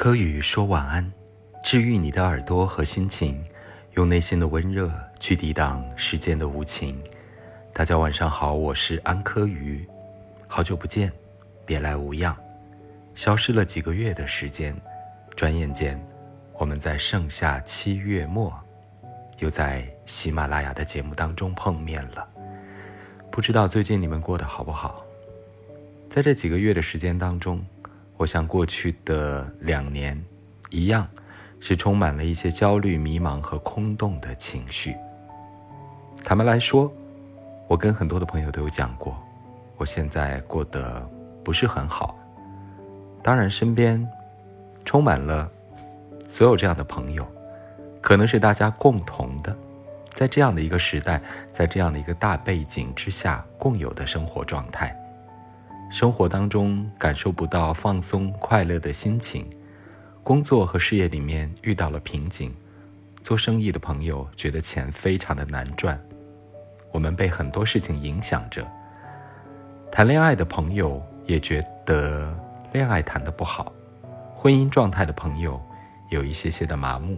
柯宇说晚安，治愈你的耳朵和心情，用内心的温热去抵挡世间的无情。大家晚上好，我是安柯宇，好久不见，别来无恙。消失了几个月的时间，转眼间，我们在盛夏七月末，又在喜马拉雅的节目当中碰面了。不知道最近你们过得好不好？在这几个月的时间当中。我像过去的两年一样，是充满了一些焦虑、迷茫和空洞的情绪。坦白来说，我跟很多的朋友都有讲过，我现在过得不是很好。当然，身边充满了所有这样的朋友，可能是大家共同的，在这样的一个时代，在这样的一个大背景之下共有的生活状态。生活当中感受不到放松快乐的心情，工作和事业里面遇到了瓶颈，做生意的朋友觉得钱非常的难赚，我们被很多事情影响着。谈恋爱的朋友也觉得恋爱谈得不好，婚姻状态的朋友有一些些的麻木，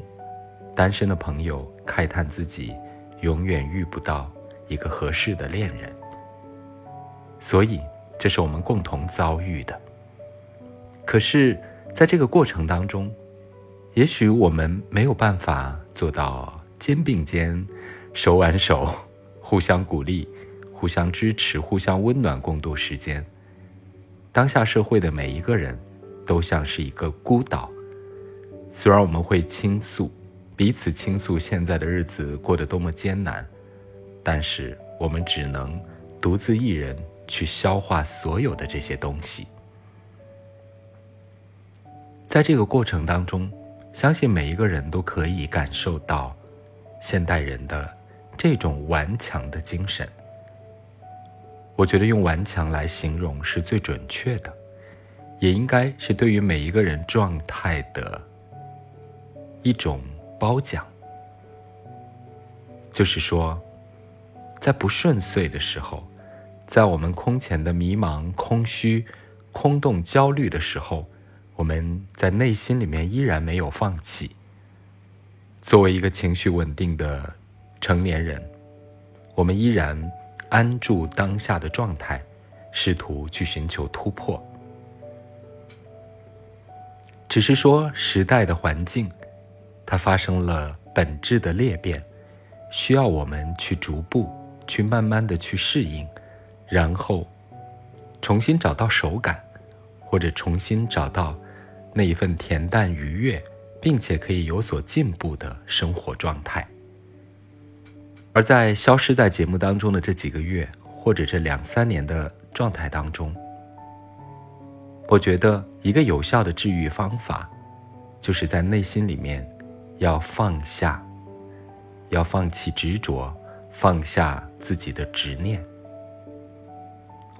单身的朋友慨叹自己永远遇不到一个合适的恋人，所以。这是我们共同遭遇的。可是，在这个过程当中，也许我们没有办法做到肩并肩、手挽手，互相鼓励、互相支持、互相温暖，共度时间。当下社会的每一个人，都像是一个孤岛。虽然我们会倾诉，彼此倾诉现在的日子过得多么艰难，但是我们只能独自一人。去消化所有的这些东西，在这个过程当中，相信每一个人都可以感受到现代人的这种顽强的精神。我觉得用顽强来形容是最准确的，也应该是对于每一个人状态的一种褒奖。就是说，在不顺遂的时候。在我们空前的迷茫、空虚、空洞、焦虑的时候，我们在内心里面依然没有放弃。作为一个情绪稳定的成年人，我们依然安住当下的状态，试图去寻求突破。只是说，时代的环境，它发生了本质的裂变，需要我们去逐步、去慢慢的去适应。然后，重新找到手感，或者重新找到那一份恬淡愉悦，并且可以有所进步的生活状态。而在消失在节目当中的这几个月，或者这两三年的状态当中，我觉得一个有效的治愈方法，就是在内心里面要放下，要放弃执着，放下自己的执念。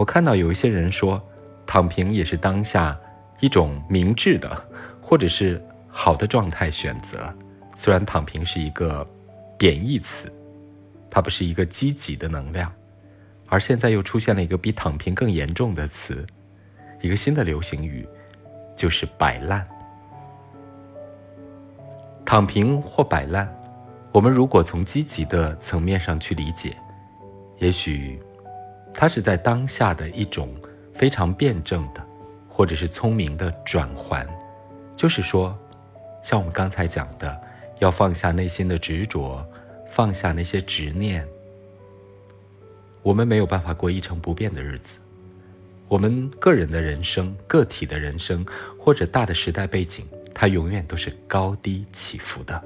我看到有一些人说，躺平也是当下一种明智的，或者是好的状态选择。虽然躺平是一个贬义词，它不是一个积极的能量，而现在又出现了一个比躺平更严重的词，一个新的流行语，就是摆烂。躺平或摆烂，我们如果从积极的层面上去理解，也许。它是在当下的一种非常辩证的，或者是聪明的转换，就是说，像我们刚才讲的，要放下内心的执着，放下那些执念。我们没有办法过一成不变的日子，我们个人的人生、个体的人生或者大的时代背景，它永远都是高低起伏的。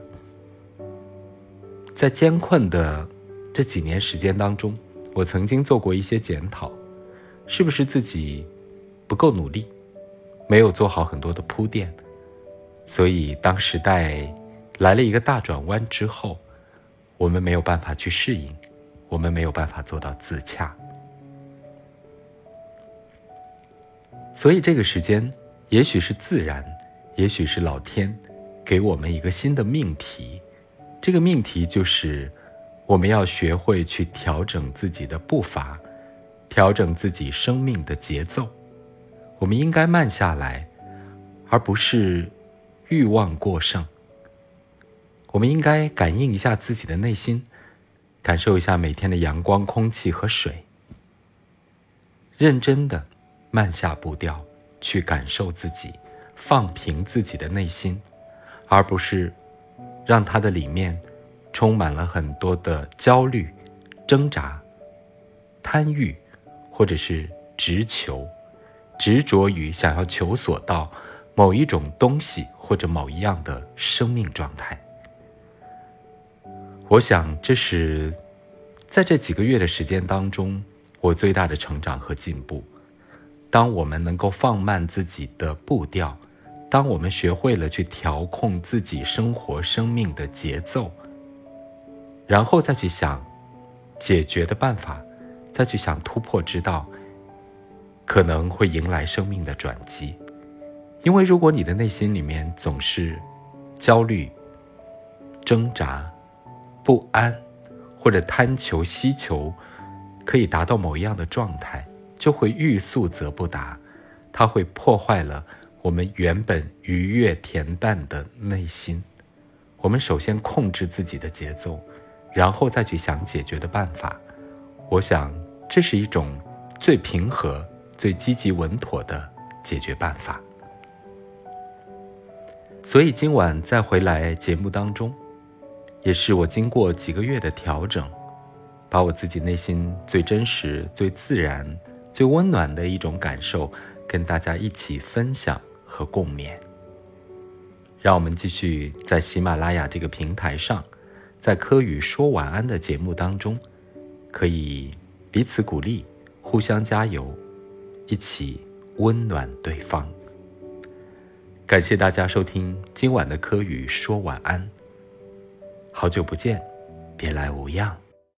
在艰困的这几年时间当中。我曾经做过一些检讨，是不是自己不够努力，没有做好很多的铺垫，所以当时代来了一个大转弯之后，我们没有办法去适应，我们没有办法做到自洽，所以这个时间也许是自然，也许是老天给我们一个新的命题，这个命题就是。我们要学会去调整自己的步伐，调整自己生命的节奏。我们应该慢下来，而不是欲望过剩。我们应该感应一下自己的内心，感受一下每天的阳光、空气和水，认真的慢下步调去感受自己，放平自己的内心，而不是让它的里面充满了很多的焦虑、挣扎、贪欲，或者是执求、执着于想要求索到某一种东西或者某一样的生命状态。我想，这是在这几个月的时间当中，我最大的成长和进步。当我们能够放慢自己的步调，当我们学会了去调控自己生活生命的节奏，然后再去想解决的办法，再去想突破之道，可能会迎来生命的转机。因为如果你的内心里面总是焦虑、挣扎，不安，或者贪求、希求，可以达到某一样的状态，就会欲速则不达，它会破坏了我们原本愉悦恬淡的内心。我们首先控制自己的节奏，然后再去想解决的办法。我想，这是一种最平和、最积极稳妥的解决办法。所以今晚再回来节目当中。也是我经过几个月的调整，把我自己内心最真实、最自然、最温暖的一种感受，跟大家一起分享和共勉。让我们继续在喜马拉雅这个平台上，在柯宇说晚安的节目当中，可以彼此鼓励，互相加油，一起温暖对方。感谢大家收听今晚的柯宇说晚安。好久不见，别来无恙。